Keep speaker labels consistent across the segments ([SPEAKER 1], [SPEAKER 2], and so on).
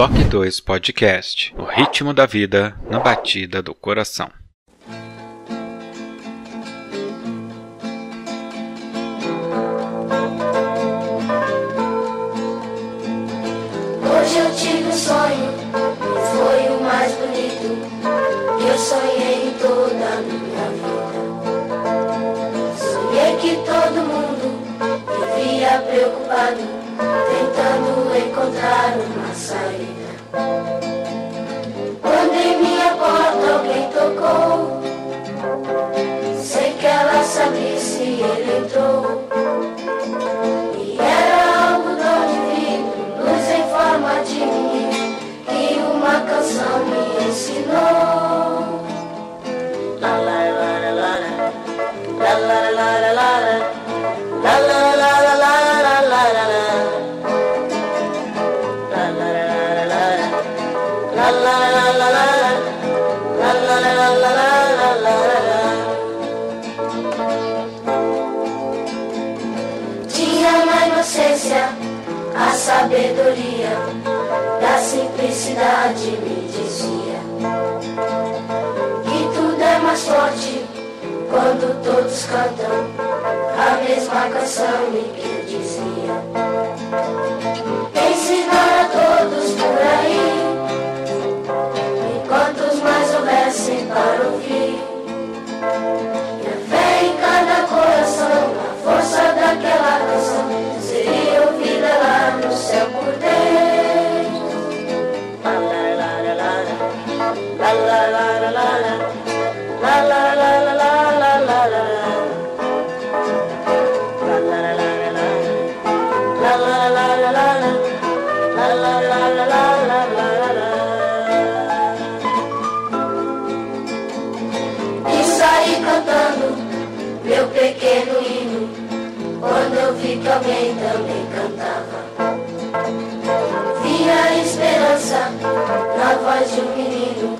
[SPEAKER 1] Toque 2 Podcast O ritmo da vida na batida do coração.
[SPEAKER 2] Hoje eu tive um sonho e foi o mais bonito que eu sonhei em toda a minha vida. Sonhei que todo mundo vivia preocupado, tentando encontrar uma saída. Tocou, sem que ela sabesse, ele entrou. E era algodão divino, luz em forma de menino, que uma canção me ensinou. La la la la la la la la sabedoria da simplicidade me dizia. Que tudo é mais forte quando todos cantam a mesma canção e que eu dizia alguém também cantava. Vi a esperança na voz de um menino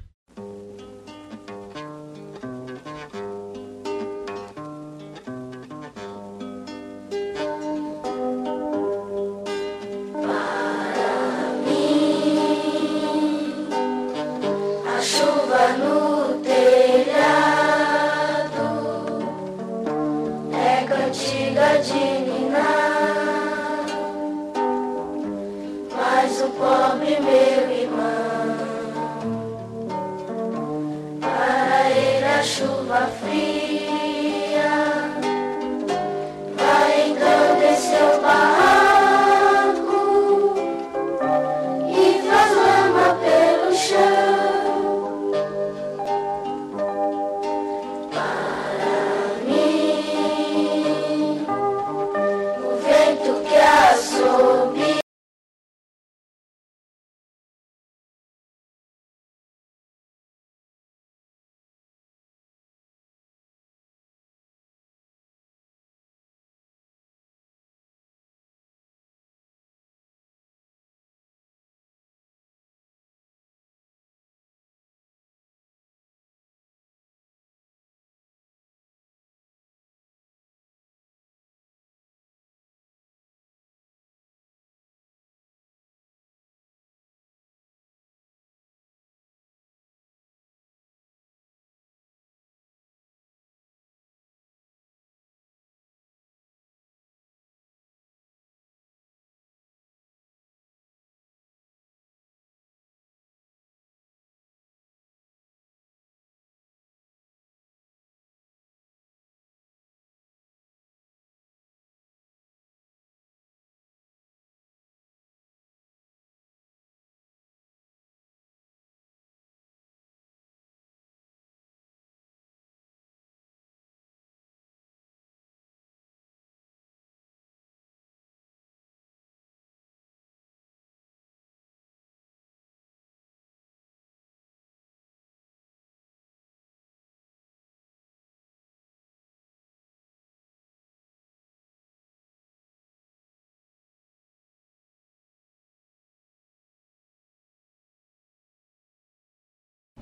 [SPEAKER 2] A chuva fria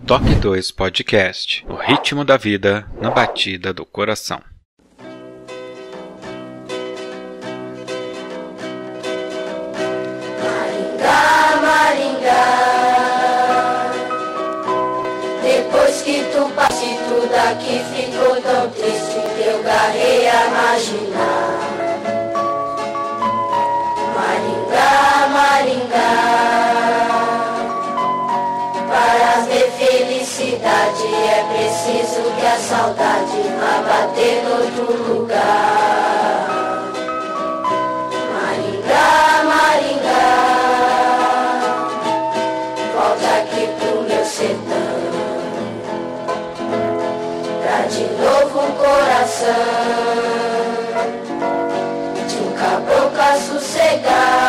[SPEAKER 1] Toque 2 Podcast O ritmo da vida na batida do coração.
[SPEAKER 2] Maringá, Maringá. Depois que tu passe tudo aqui ficou tão triste eu garrei a imaginar. Preciso que a saudade vá bater no outro lugar. Maringá, Maringá, volta aqui pro meu sertão, pra de novo um coração de um caboclo a sossegar.